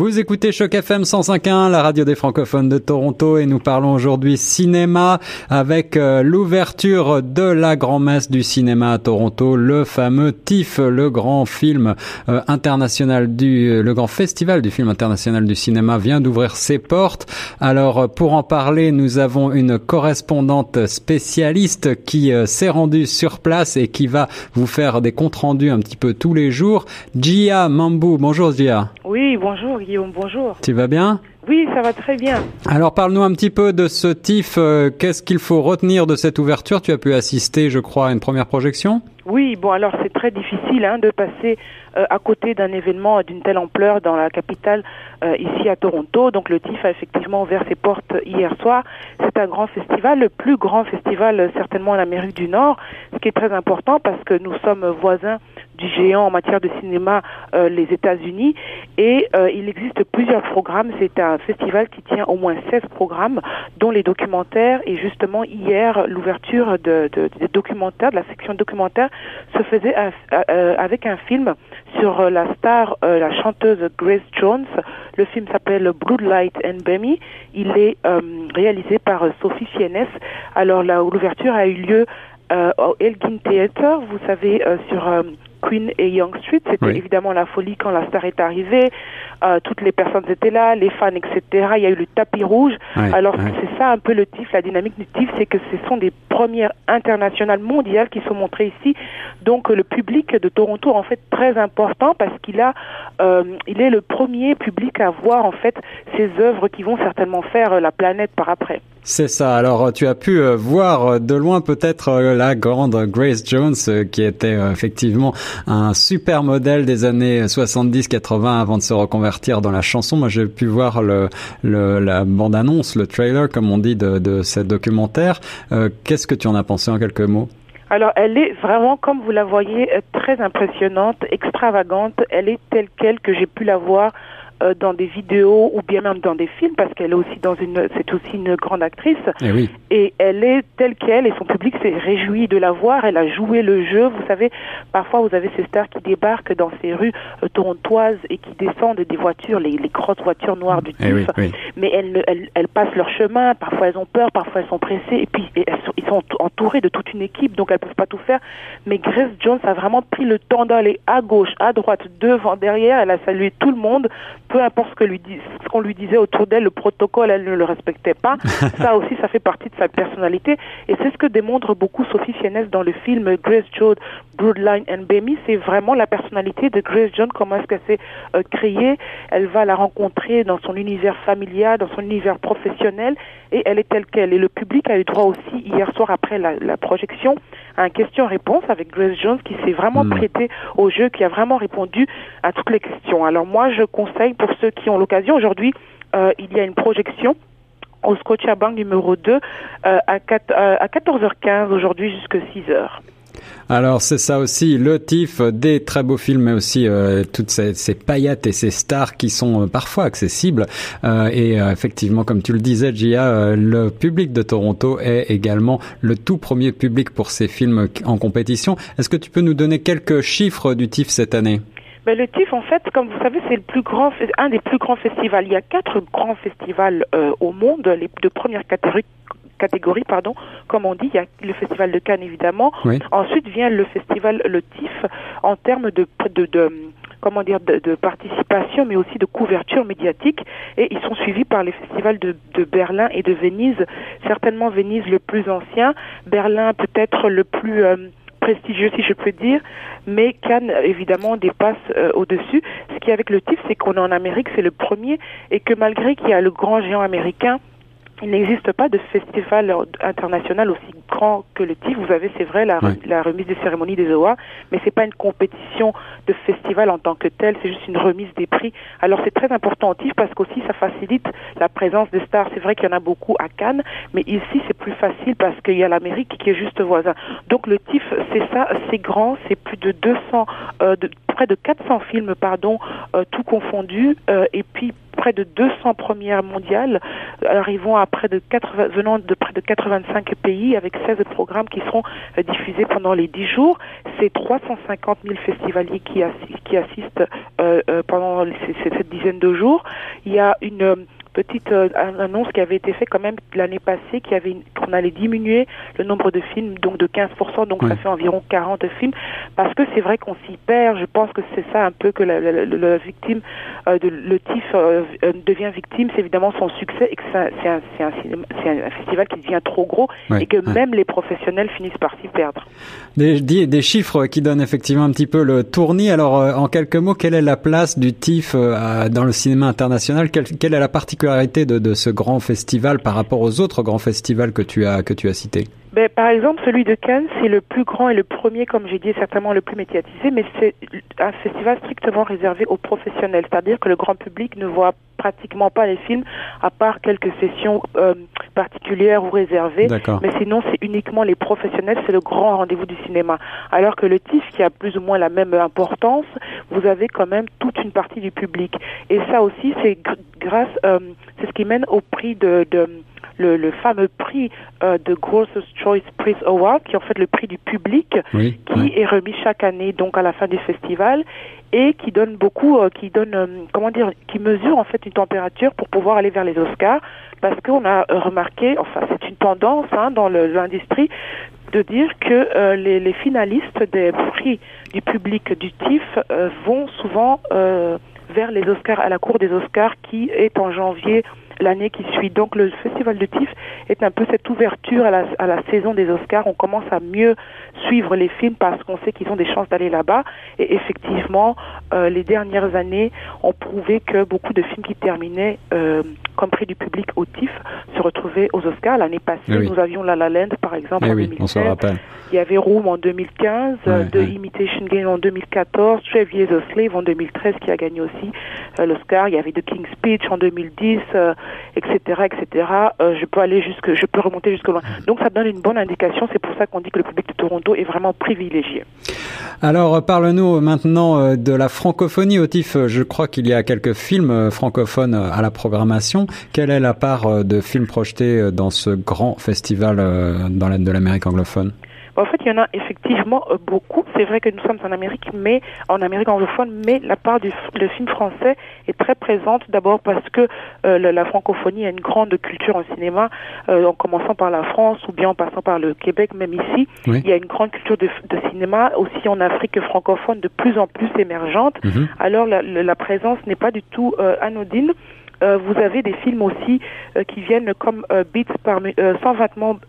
Vous écoutez Choc FM 105.1, la radio des francophones de Toronto, et nous parlons aujourd'hui cinéma avec euh, l'ouverture de la grand-messe du cinéma à Toronto, le fameux TIFF, le grand film euh, international du, euh, le grand festival du film international du cinéma vient d'ouvrir ses portes. Alors, pour en parler, nous avons une correspondante spécialiste qui s'est rendue sur place et qui va vous faire des comptes rendus un petit peu tous les jours. Gia Mambou, bonjour Gia. Oui, bonjour Guillaume, bonjour. Tu vas bien Oui, ça va très bien. Alors parle-nous un petit peu de ce TIFF. Euh, qu'est-ce qu'il faut retenir de cette ouverture? Tu as pu assister, je crois, à une première projection? Oui, bon alors c'est très difficile hein, de passer euh, à côté d'un événement d'une telle ampleur dans la capitale euh, ici à Toronto. Donc le TIFF a effectivement ouvert ses portes hier soir. C'est un grand festival, le plus grand festival certainement en Amérique du Nord, ce qui est très important parce que nous sommes voisins du géant en matière de cinéma, les États-Unis. Et euh, il existe plusieurs programmes. C'est un festival qui tient au moins 16 programmes, dont les documentaires. Et justement, hier, l'ouverture de, documentaires, de la section documentaire, se faisait euh, avec un film sur la star, la chanteuse Grace Jones. Le film s'appelle Bloodlight and Bemmy. Il est réalisé par Sophie Fiennes. Alors, l'ouverture a eu lieu au Elgin Theatre, vous savez, sur Queen et Young Street. C'était évidemment la folie quand la star est arrivée. Euh, toutes les personnes étaient là, les fans, etc. Il y a eu le tapis rouge. Alors c'est ça un peu le TIFF, la dynamique du TIFF, c'est que ce sont des premières internationales mondiales qui sont montrées ici. Donc le public de Toronto en fait très important parce qu'il a, euh, il est le premier public à voir en fait ces œuvres qui vont certainement faire la planète par après. C'est ça. Alors, tu as pu euh, voir de loin peut-être euh, la grande Grace Jones, euh, qui était effectivement un super modèle des années 70-80 avant de se reconvertir dans la chanson. Moi, j'ai pu voir le, la bande-annonce, le trailer, comme on dit, de, de ce documentaire. Qu'est-ce que tu en as pensé en quelques mots? Alors, elle est vraiment, comme vous la voyez, très impressionnante, extravagante. Elle est telle quelle que j'ai pu la voir euh, dans des vidéos ou bien même dans des films parce qu'elle est aussi dans une c'est aussi une grande actrice. Et, oui. et elle est telle qu'elle et son public s'est réjoui de la voir. Elle a joué le jeu. Vous savez parfois vous avez ces stars qui débarquent dans ces rues euh, torontoises et qui descendent des voitures les, les grosses voitures noires du eh TIFF mais elles, elles, elles passent leur chemin. Parfois elles ont peur. Parfois elles sont pressées. Et puis elles sont, ils sont entourés de toute une équipe. Donc elles peuvent pas tout faire. Mais Grace Jones a vraiment pris le temps d'aller à gauche à droite devant derrière. Elle a salué tout le monde peu importe ce que lui ce qu'on lui disait autour d'elle, le protocole, elle ne le respectait pas. ça aussi, ça fait partie de sa personnalité. Et c'est ce que démontre beaucoup Sophie Fiennes dans le film Grace Jones, Broodline and Bemi. C'est vraiment la personnalité de Grace Jones, comment est-ce qu'elle s'est euh, créée. Elle va la rencontrer dans son univers familial, dans son univers professionnel, et elle est telle qu'elle. Et le public a eu droit aussi, hier soir après la, la projection, un question-réponse avec Grace Jones qui s'est vraiment hmm. prêté au jeu, qui a vraiment répondu à toutes les questions. Alors moi, je conseille pour ceux qui ont l'occasion, aujourd'hui, euh, il y a une projection au Scotiabank numéro 2 euh, à, 4, euh, à 14h15 aujourd'hui jusqu'à 6h. Alors c'est ça aussi, le TIFF, des très beaux films, mais aussi euh, toutes ces, ces, paillettes et ces stars qui sont euh, parfois accessibles. Euh, et effectivement, comme tu le disais, Gia, le public de Toronto est également le tout premier public pour ces films en compétition. Est-ce que tu peux nous donner quelques chiffres du TIFF cette année? Ben, le TIFF, en fait, comme vous savez, c'est le plus grand, un des plus grands festivals. Il y a quatre grands festivals au monde, les de première catégorie catégorie, pardon, comme on dit, il y a le festival de Cannes évidemment. Ensuite vient le festival, le TIFF, en termes de, de, de comment dire, de, de, participation, mais aussi de couverture médiatique. Et ils sont suivis par les festivals de, de, Berlin et de Venise. Certainement Venise le plus ancien, Berlin peut-être le plus euh, prestigieux, si je peux dire, mais Cannes, évidemment, dépasse euh, au-dessus. Ce qui est avec le TIFF, c'est qu'on est en Amérique, c'est le premier, et que malgré qu'il y a le grand géant américain, il n'existe pas de festival international aussi grand que le TIFF. Vous avez, c'est vrai, la, la, remise des cérémonies des OA, mais c'est pas une compétition de festival en tant que tel, c'est juste une remise des prix. Alors c'est très important au TIFF parce qu'aussi ça facilite la présence des stars. C'est vrai qu'il y en a beaucoup à Cannes, mais ici c'est plus facile parce qu'il y a l'Amérique qui est juste voisin. Donc le TIFF, c'est ça, c'est grand, c'est plus de 200, euh, de, près de 400 films, pardon, euh, tout confondu, euh, et puis près de 200 premières mondiales. arrivons à près de 80, venant de près de 85 pays avec 16 programmes qui seront diffusés pendant les 10 jours. C'est 350 000 festivaliers qui, qui assistent pendant cette dizaine de jours. Il y a une petite euh, annonce qui avait été faite quand même l'année passée, qui avait qu'on allait diminuer le nombre de films donc de 15%, donc ça fait environ 40 films, parce que c'est vrai qu'on s'y perd. Je pense que c'est ça un peu que la, la, la, victime, euh, de, le TIFF euh, devient victime, c'est évidemment son succès et que c'est un, un, un, festival qui devient trop gros et que même les professionnels finissent par s'y perdre. Des, des, chiffres qui donnent effectivement un petit peu le tournis. Alors, en quelques mots, quelle est la place du TIFF dans le cinéma international? Quelle, quelle est la particularité de, de ce grand festival par rapport aux autres grands festivals que tu as que tu as cités? Ben, par exemple, celui de Cannes, c'est le plus grand et le premier, comme j'ai dit, certainement le plus médiatisé, mais c'est un festival strictement réservé aux professionnels, c'est-à-dire que le grand public ne voit pratiquement pas les films, à part quelques sessions euh, particulières ou réservées, mais sinon c'est uniquement les professionnels, c'est le grand rendez-vous du cinéma. Alors que le TIFF, qui a plus ou moins la même importance, vous avez quand même toute une partie du public. Et ça aussi, c'est grâce, euh, c'est ce qui mène au prix de, de le, le fameux prix euh, de Grocer's Choice Prize Award, qui est en fait le prix du public, qui est remis chaque année donc à la fin du festival et qui donne beaucoup, euh, qui donne, euh, comment dire, qui mesure en fait une température pour pouvoir aller vers les Oscars, parce qu'on a remarqué, enfin c'est une tendance hein, dans l'industrie de dire que les, les, finalistes des prix du public du TIFF vont souvent vers les Oscars, à la cour des Oscars qui est en janvier l'année qui suit. Donc le festival de TIFF est un peu cette ouverture à la, à la saison des Oscars. On commence à mieux suivre les films parce qu'on sait qu'ils ont des chances d'aller là-bas. Et effectivement, euh, les dernières années ont prouvé que beaucoup de films qui terminaient euh, comme prix du public au TIFF se retrouvaient aux Oscars. L'année passée, eh nous avions La La Land, par exemple, eh en oui, 2016. Il y avait Room en 2015, ouais, The Imitation Game en 2014, Twelve Years a Slave en 2013 qui a gagné aussi euh, l'Oscar. Il y avait The King's Speech en 2010, etc., etc. Je peux aller jusque, je peux remonter jusque loin. Donc ça donne une bonne indication. C'est pour ça qu'on dit que le public de Toronto est vraiment privilégié. Alors parle-nous maintenant euh, de la francophonie au TIFF. Je crois qu'il y a quelques films euh, francophones à la programmation. Quelle est la part de films projetés dans ce grand festival dans de l'Amérique anglophone? En fait, il y en a effectivement euh, beaucoup. C'est vrai que nous sommes en Amérique, mais en Amérique anglophone, mais la part du le film français est très présente. D'abord parce que euh, la, francophonie a une grande culture en cinéma, euh, en commençant par la France ou bien en passant par le Québec, même ici. Il y a une grande culture de, de, cinéma aussi en Afrique francophone de plus en plus émergente. Mhm. Alors la, la présence n'est pas du tout anodine. Euh, vous avez des films aussi euh, qui viennent comme euh, Beats par 120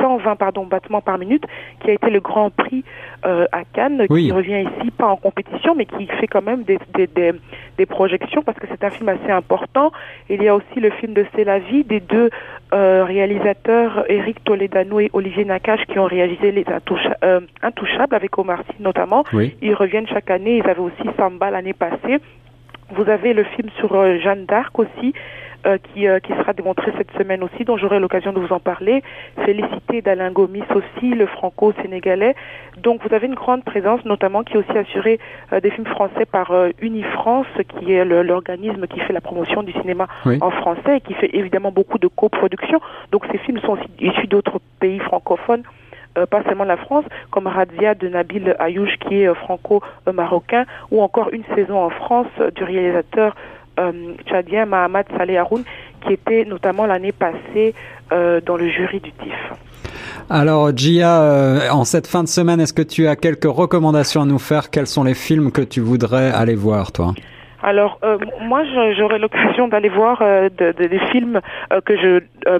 120 pardon, battements par minute, qui a été le Grand Prix euh, à Cannes, qui revient ici pas en compétition, mais qui fait quand même des, des, des, des projections parce que c'est un film assez important. Il y a aussi le film de C'est la vie des deux euh, réalisateurs Eric Toledano et Olivier Nakache qui ont réalisé Les euh, Intouchables avec Omar Sy notamment. Ils reviennent chaque année. Ils avaient aussi Samba l'année passée. Vous avez le film sur Jeanne d'Arc aussi, euh, qui, euh, qui sera démontré cette semaine aussi, dont j'aurai l'occasion de vous en parler. Félicité d'Alain Gomis aussi, le franco-sénégalais. Donc vous avez une grande présence, notamment qui est aussi assurée des films français par Unifrance, qui est l'organisme qui fait la promotion du cinéma en français et qui fait évidemment beaucoup de coproduction. Donc ces films sont aussi issus d'autres pays francophones. pas seulement la France, comme Radia de Nabil Ayouch qui est franco-marocain, ou encore une saison en France du réalisateur euh, tchadien Mahamad Saleh Haroun, qui était notamment l'année passée euh, dans le jury du TIFF. Alors, Gia, euh, en cette fin de semaine, est-ce que tu as quelques recommandations à nous faire? Quels sont les films que tu voudrais aller voir, toi? Alors euh, moi j'aurai l'occasion d'aller voir euh, de, de, des films euh, que je euh,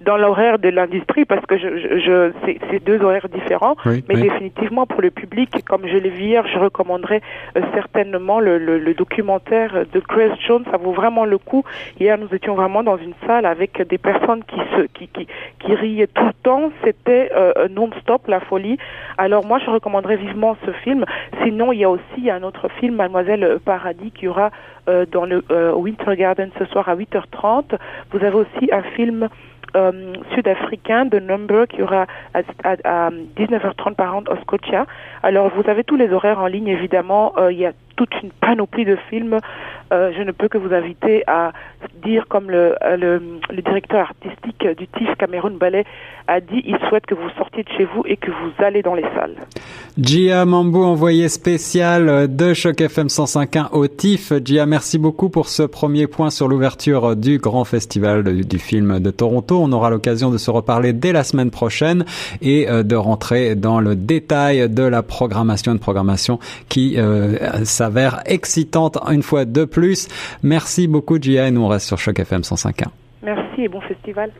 dans l'horaire de l'industrie parce que je, je, je c'est deux horaires différents. Mais définitivement pour le public comme je l'ai vu hier je recommanderais euh, certainement le, le, le, documentaire de Chris Jones. Ça vaut vraiment le coup. Hier nous étions vraiment dans une salle avec des personnes qui se qui qui, qui riaient tout le temps. C'était non-stop la folie. Alors moi je recommanderais vivement ce film. Sinon il y a aussi un autre film Mademoiselle Paradis qui aura euh, dans le euh, Winter Garden ce soir à 8h30. Vous avez aussi un film euh, sud-africain de Number qui aura à, à, 19h30 par an au Scotia. Alors vous avez tous les horaires en ligne évidemment. il y a toute une panoplie de films euh, je ne peux que vous inviter à dire comme le, le directeur artistique du TIFF Cameroun Ballet a dit, il souhaite que vous sortiez de chez vous et que vous allez dans les salles. Gia Mambou, envoyé spécial de Choc FM 105.1 au TIFF. Gia, merci beaucoup pour ce premier point sur l'ouverture du grand festival du film de Toronto. On aura l'occasion de se reparler dès la semaine prochaine et de rentrer dans le détail de la programmation, une programmation qui euh, s'avère excitante une fois de plus. Merci beaucoup, Gia, et nous on reste sur Choc FM 105.1. Merci et bon festival.